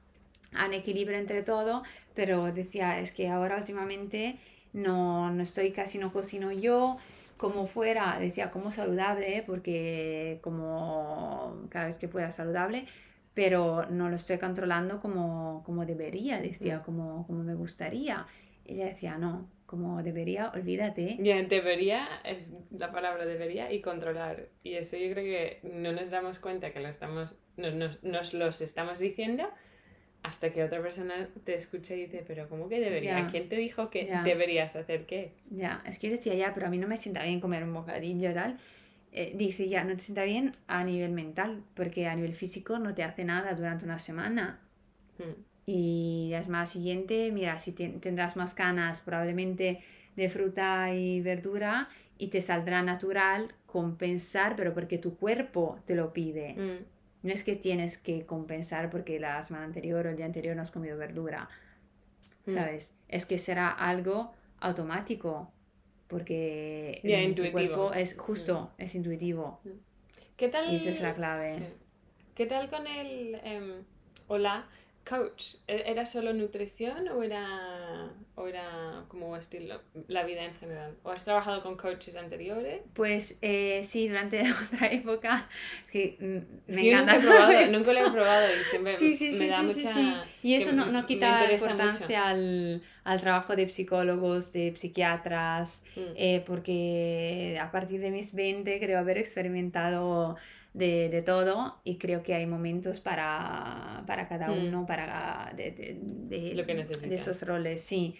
a un equilibrio entre todo, pero decía, es que ahora últimamente no, no estoy, casi no cocino yo, como fuera, decía, como saludable, porque como cada vez que pueda saludable, pero no lo estoy controlando como, como debería, decía, mm. como, como me gustaría. Ella decía, no, como debería, olvídate. Ya, debería es la palabra debería y controlar. Y eso yo creo que no nos damos cuenta que lo estamos, nos, nos, nos los estamos diciendo hasta que otra persona te escucha y dice, pero ¿cómo que debería? ¿Quién te dijo que deberías hacer qué? Ya, es que yo decía, ya, pero a mí no me sienta bien comer un bocadillo y tal. Eh, dice, ya, no te sienta bien a nivel mental, porque a nivel físico no te hace nada durante una semana. Hmm. Y la semana siguiente, mira, si tendrás más canas probablemente de fruta y verdura y te saldrá natural compensar, pero porque tu cuerpo te lo pide. Hmm. No es que tienes que compensar porque la semana anterior o el día anterior no has comido verdura, hmm. ¿sabes? Es que será algo automático porque tu cuerpo es justo, hmm. es intuitivo. ¿Qué tal? Y esa es la clave. ¿Qué tal con el em, hola coach? ¿E-, ¿Era solo nutrición o era, o era como estilo, la vida en general? ¿O has trabajado con coaches anteriores? Pues eh, sí, durante [laughs] otra época. Es que mm, me encanta. Nunca, probado, [laughs] nunca, lo he probado y siempre me da mucha. Y eso no, no quita importancia al, al, trabajo de psicólogos, de psiquiatras, mm. eh, porque a partir de mis 20 creo haber experimentado de, de, todo y creo que hay momentos para, para cada hmm. uno, para de, de, Lo que de esos roles, sí.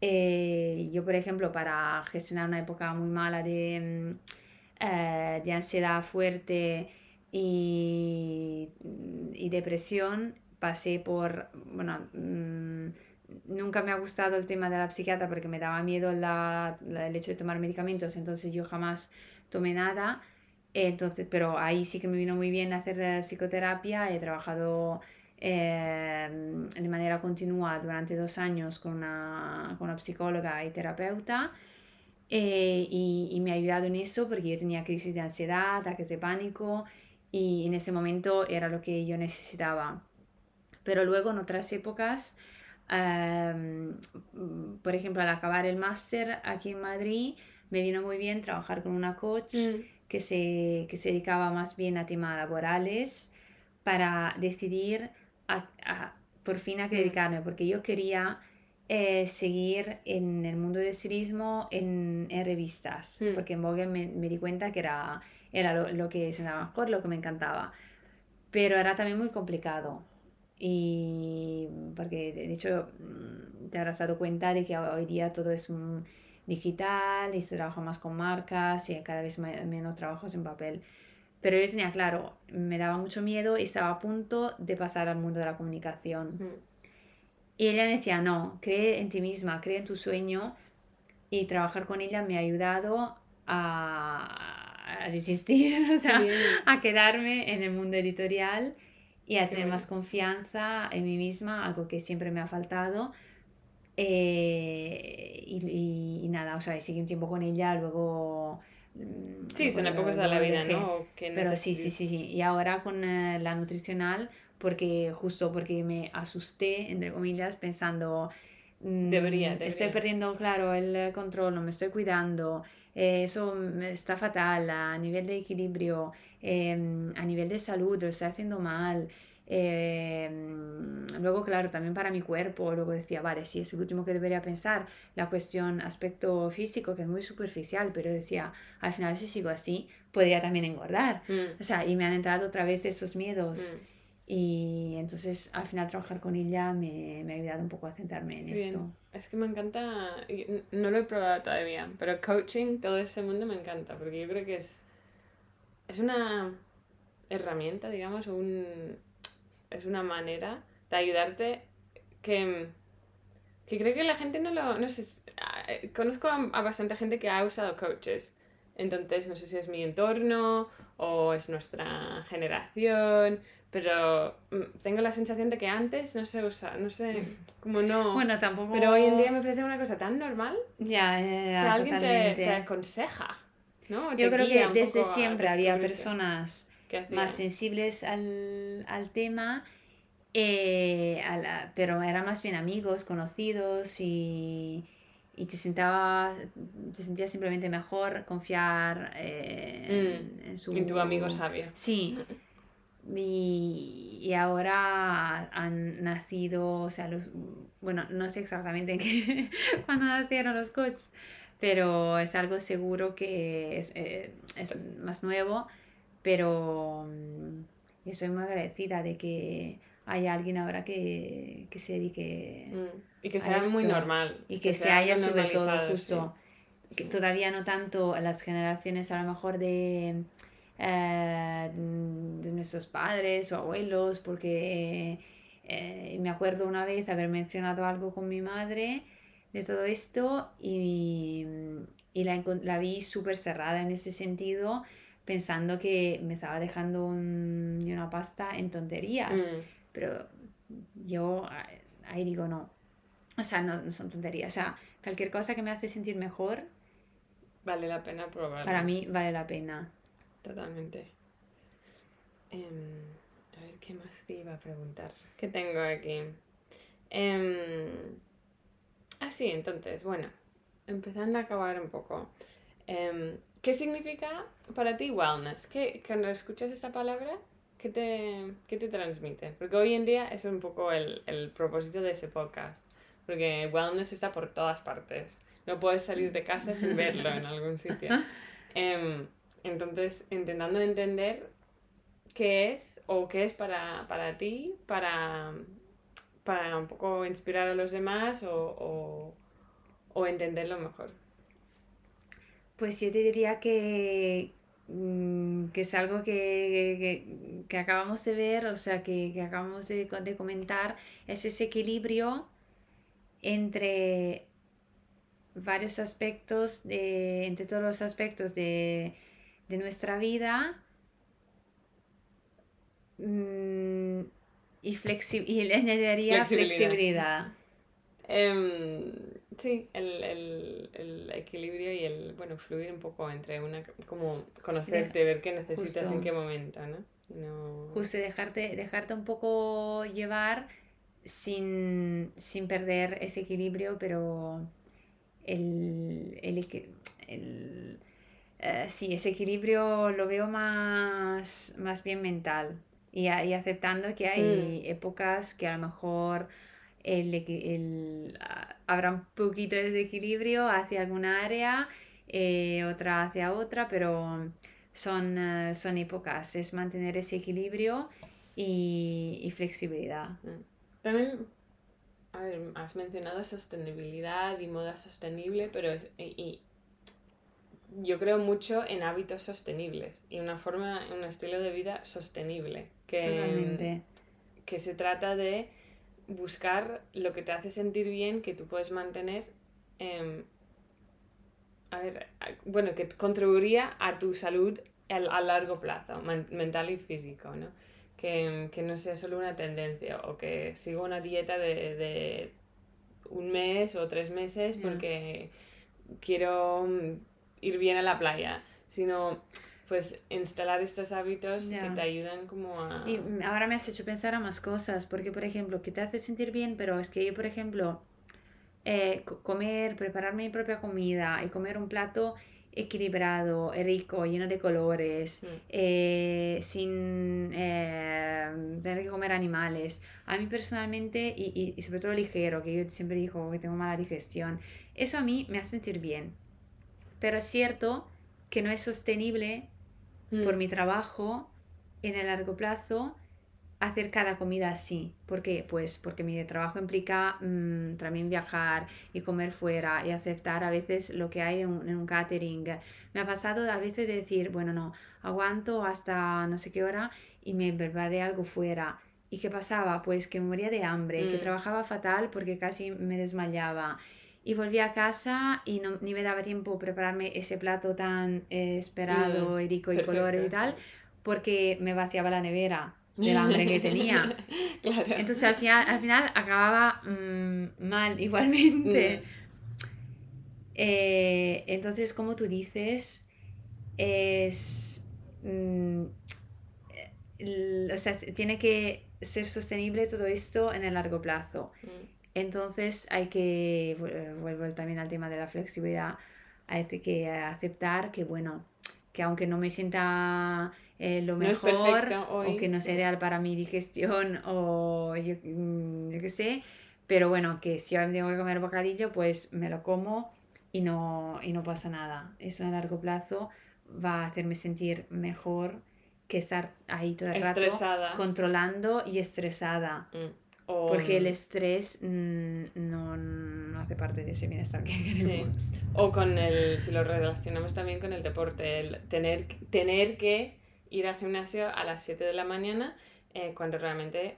Eh, yo, por ejemplo, para gestionar una época muy mala de, mm, eh, de ansiedad fuerte y, y, depresión, pasé por, bueno, mm, nunca me ha gustado el tema de la psiquiatra porque me daba miedo la, el hecho de tomar medicamentos, entonces yo jamás tomé nada entonces, pero ahí sí que me vino muy bien hacer eh, psicoterapia. He trabajado em, de manera continua durante dos años con una, con una psicóloga y terapeuta. Eh, y, y, me ha ayudado en eso porque yo tenía crisis de ansiedad, ataques de pánico y en ese momento era lo que yo necesitaba. Pero luego en otras épocas, em, por ejemplo, al acabar el máster aquí en Madrid, me vino muy bien trabajar con una coach. Mm que se, que se dedicaba más bien a temas laborales para decidir a, por fin a qué mm. dedicarme, porque yo quería eh, seguir en el mundo del estilismo en, en revistas, mm. porque en Vogue me, me, di cuenta que era, era lo, lo que sonaba mejor, lo que me encantaba, pero era también muy complicado. Y porque de hecho mm, te habrás dado cuenta de que hoy día todo es digital y se trabaja más con marcas y cada vez menos trabajos en papel. Pero yo tenía claro, me daba mucho miedo y estaba a punto de pasar al mundo de la comunicación. Y ella me decía, no, cree en ti misma, cree en tu sueño. Y trabajar con ella me ha ayudado a, resistir, [laughs] a quedarme en el mundo editorial y a tener más confianza en mí misma, algo que siempre me ha faltado eh, y, nada, o sea, seguí un tiempo con ella, luego... Mm, sí, son épocas de la vida, ¿no? Pero sí, sí, sí, sí. Y ahora con eh, la nutricional, porque justo porque me asusté, entre comillas, pensando... Mm, debería, Estoy perdiendo, claro, el control, no me estoy cuidando, eh, eso está fatal a nivel de equilibrio, em, a nivel de salud, lo estoy haciendo mal. Em, luego, claro, también para mi cuerpo, luego decía, vale, sí, es el último que debería pensar, la cuestión aspecto físico, que es muy superficial, pero decía, al final si sigo así, podría también engordar. Mm. O sea, y me han entrado otra vez esos miedos. Mm. Y entonces al final trabajar con ella me, me ha ayudado un poco a centrarme en esto. Es que me encanta, no lo he probado todavía, pero coaching, todo ese mundo me encanta, porque yo creo que es es una herramienta, digamos, un, es una manera de ayudarte que, que creo que la gente no lo... No sé, conozco a, bastante gente que ha usado coaches. Entonces, no sé si es mi entorno o es nuestra generación, pero mm, tengo la sensación de que antes no se usa, no sé, como no... Bueno, tampoco... Pero hoy en día me parece una cosa tan normal ya, ya, que alguien te, te, aconseja, ¿no? Yo creo que desde siempre había personas más sensibles al, al tema eh, pero eran más bien amigos, conocidos y, y te, sentaba, te sentías simplemente mejor confiar eh, en, mm, su... En tu amigo sabio. Sí. Y, y, ahora han nacido, o sea, los, bueno, no sé exactamente qué, [laughs] cuándo nacieron los coaches, pero es algo seguro que es, eh, es más nuevo, pero mm, yo soy muy agradecida de que hay alguien ahora que, que se dedique. Mm, y que sea muy normal. Y que, se haya sobre todo justo. Que todavía no tanto a las generaciones a lo mejor de, eh, de nuestros padres o abuelos, porque eh, me acuerdo una vez haber mencionado algo con mi madre de todo esto y, y la, la vi súper cerrada en ese sentido pensando que me estaba dejando un, una pasta en tonterías. Mm. Pero yo ahí digo no. O sea, no, son tonterías. O sea, cualquier cosa que me hace sentir mejor. Vale la pena probar. Para mí vale la pena. Totalmente. Em, a ver, ¿qué más te iba a preguntar? ¿Qué tengo aquí? Eh, ah, sí, entonces, bueno, empezando a acabar un poco. Em, ¿Qué significa para ti wellness? ¿Qué, cuando escuchas esta palabra, ¿Qué te, qué te transmite? Porque hoy en día es un poco el, el propósito de ese podcast. Porque wellness está por todas partes. No puedes salir de casa sin verlo en algún sitio. [laughs] Eh, entonces, intentando entender qué es o qué es para, para ti, para, para un poco inspirar a los demás o, o, o entenderlo mejor. Pues yo te diría que, Mm, que es algo que, que, acabamos de ver, o sea, que, que acabamos de, de, comentar, es ese equilibrio entre varios aspectos, de, entre todos los aspectos de, de nuestra vida mm, y, flexi y le añadiría flexibilidad. [laughs] Em, sí, el, el, el, equilibrio y el, bueno, fluir un poco entre una, como conocerte, ver qué necesitas en qué momento, ¿no? no... Justo dejarte, dejarte un poco llevar sin, sin perder ese equilibrio, pero el, el, el eh, sí, ese equilibrio lo veo más, más bien mental y, y aceptando que hay mm. épocas que a lo mejor el, el, ah, habrá un poquito de desequilibrio hacia alguna área, eh, otra hacia otra, pero son, eh, son épocas, es mantener ese equilibrio y, y flexibilidad. Mm. También a ver, has mencionado sostenibilidad y moda sostenible, pero y, yo creo mucho en hábitos sostenibles y una forma, un estilo de vida sostenible. Que, que se trata de buscar lo que te hace sentir bien, que tú puedes mantener, em, a ver, bueno, que contribuiría a tu salud a, largo plazo, mental y físico, ¿no? Que, que, no sea solo una tendencia o que siga una dieta de, de un mes o tres meses porque quiero mm, ir bien a la playa, sino pues instalar estos hábitos que te ayudan como a... Y ahora me has hecho pensar a más cosas, porque por ejemplo, que te hace sentir bien, pero es que yo, por ejemplo, eh, comer, preparar mi propia comida y comer un plato equilibrado, rico, lleno de colores, mm. eh, sin eh, tener que comer animales. A mí personalmente, y, y, sobre todo ligero, que yo siempre digo que tengo mala digestión, eso a mí me hace sentir bien. Pero es cierto que no es sostenible por mm. mi trabajo en el largo plazo hacer cada comida así. ¿Por qué? Pues porque mi trabajo implica mm, también viajar y comer fuera y aceptar a veces lo que hay en un, catering. Me ha pasado a veces de decir, bueno, no, aguanto hasta no sé qué hora y me preparé algo fuera. ¿Y qué pasaba? Pues que moría de hambre, que mm. trabajaba fatal porque casi me desmayaba. Y volví a casa y no, ni me daba tiempo prepararme ese plato tan eh, esperado, mm, rico y colores y tal, porque me vaciaba la nevera del hambre que [laughs] tenía. Entonces al final, al final acababa mm, mal [laughs] igualmente. Eh, entonces, como tú dices, es... o sea, tiene que ser sostenible todo esto en el largo plazo. Entonces hay que, vuelvo también al tema de la flexibilidad, hay que aceptar que, bueno, que aunque no me sienta eh, lo mejor o que no sea ideal para mi digestión [laughs] o yo, mm, yo qué sé, pero bueno, que si ahora tengo que comer bocadillo, pues me lo como y no, y no pasa nada. Eso a largo plazo va a hacerme sentir mejor que estar ahí todo el rato controlando y estresada. Mm. Porque el estrés no, no, hace parte de ese bienestar que queremos. O con el, si lo relacionamos también con el deporte, el tener, tener que ir al gimnasio a las 7 de la mañana eh, cuando realmente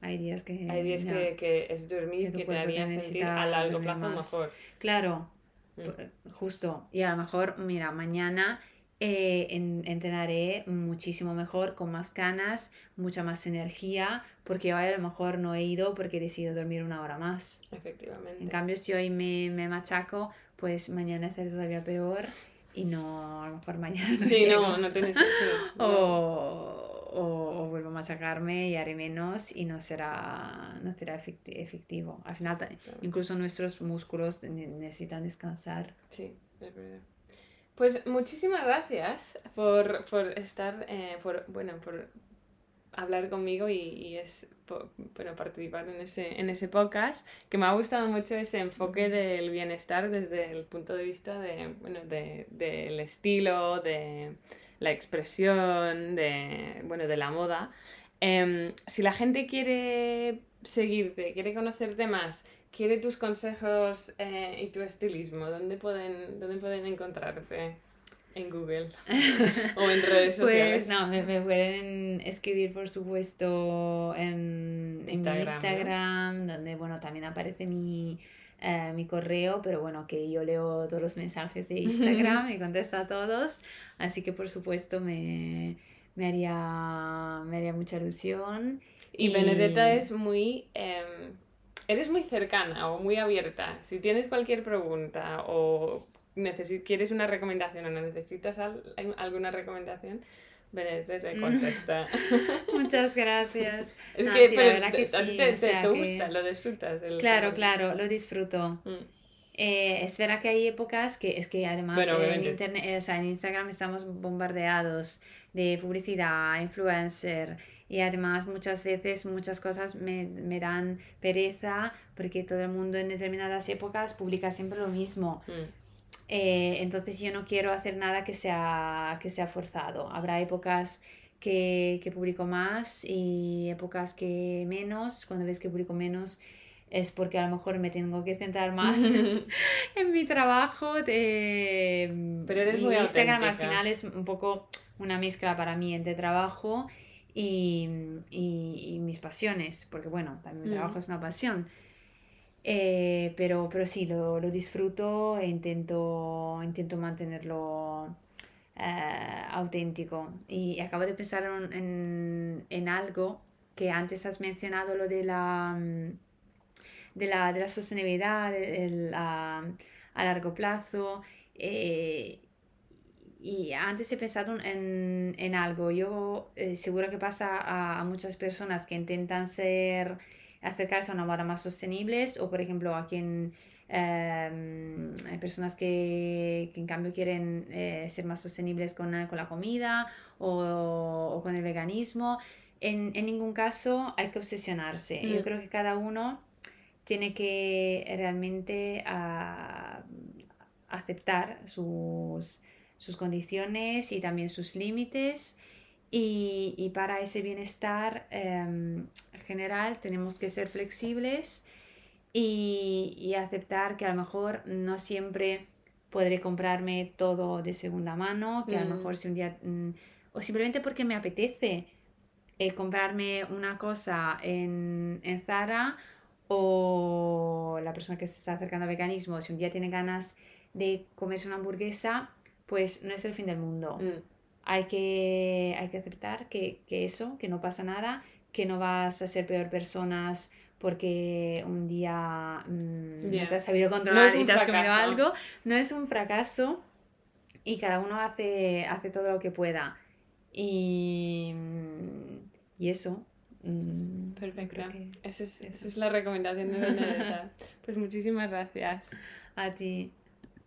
hay días que, hay días que, que, es dormir que, te haría sentir a largo plazo mejor. Claro, mm. justo. Y a lo mejor, mira, mañana eh, entrenaré muchísimo mejor, con más ganas, mucha más energía, porque hoy a lo mejor no he ido porque he decidido dormir una hora más. Efectivamente. En cambio, si hoy me, me machaco, pues mañana será todavía peor y no, a lo mejor mañana. sí, no, no tienes [laughs] O, o, vuelvo a machacarme y haré menos y no será, no será efectivo. Al final, incluso nuestros músculos necesitan descansar. Sí, es verdad. Pues muchísimas gracias por, por estar, eh, por, bueno, por hablar conmigo y, y es bueno, participar en ese, en ese podcast, que me ha gustado mucho ese enfoque del bienestar desde el punto de vista de, bueno, de, del estilo, de la expresión, de, bueno, de la moda. Em, si la gente quiere seguirte, quiere conocerte más, quiere tus consejos eh, y tu estilismo, ¿dónde pueden, dónde pueden encontrarte? En Google o en redes [laughs] sociales. Pues no, me, pueden escribir por supuesto en, Instagram, Instagram donde bueno también aparece mi, eh, mi correo, pero bueno, que yo leo todos los mensajes de Instagram [laughs] y contesto a todos, así que por supuesto me, me, haría, me haría mucha ilusión. Y, Benedetta es muy... Em, eres muy cercana o muy abierta. Si tienes cualquier pregunta o quieres una recomendación o necesitas alguna recomendación, Benedetta te contesta. [laughs] Muchas gracias. [laughs] Es que, pero, a ti te, gusta, lo disfrutas. claro, claro, lo disfruto. Mm. Eh, es verdad que hay épocas que es que además en, internet, o sea, en Instagram estamos bombardeados de publicidad, influencer, y además muchas veces muchas cosas me, me, dan pereza porque todo el mundo en determinadas épocas publica siempre lo mismo. Mm. Eh, entonces yo no quiero hacer nada que sea, que sea forzado. Habrá épocas que, que publico más y épocas que menos. Cuando ves que publico menos es porque a lo mejor me tengo que centrar más [laughs] [laughs] en mi trabajo. De... Pero eres muy Instagram al final es un poco una mezcla para mí entre trabajo y, y, mis pasiones, porque bueno, también mi trabajo es una pasión. Eh, pero, pero sí, lo, lo, disfruto e intento, intento mantenerlo eh, auténtico. Y acabo de pensar en, en, algo que antes has mencionado, lo de la, mm, de la, de la sostenibilidad a, a, largo plazo. Eh, y antes he pensado en, en algo, yo eh, seguro que pasa a, a, muchas personas que intentan ser, acercarse a una moda más sostenibles o por ejemplo a quien em, hay personas que, que, en cambio quieren eh, ser más sostenibles con, con la comida o, o, con el veganismo. En, en, ningún caso hay que obsesionarse. Yo mm. creo que cada uno tiene que realmente a, aceptar sus sus condiciones y también sus límites Y, y para ese bienestar em, general tenemos que ser flexibles y, y aceptar que a lo mejor no siempre podré comprarme todo de segunda mano, que a lo Mm. mejor si un día, mm, o simplemente porque me apetece eh, comprarme una cosa en, en Zara o la persona que se está acercando al veganismo, si un día tiene ganas de comerse una hamburguesa, pues no es el fin del mundo. Mm, Hay que, hay que aceptar que, que eso, que no pasa nada, que no vas a ser peor personas porque un día mm, no te has sabido controlar y te has comido algo. No es un fracaso y cada uno hace, hace todo lo que pueda. Y, y eso. mm, Perfecto. Esa es, eso. es la recomendación de Benedetta. [laughs] Pues muchísimas gracias. a ti.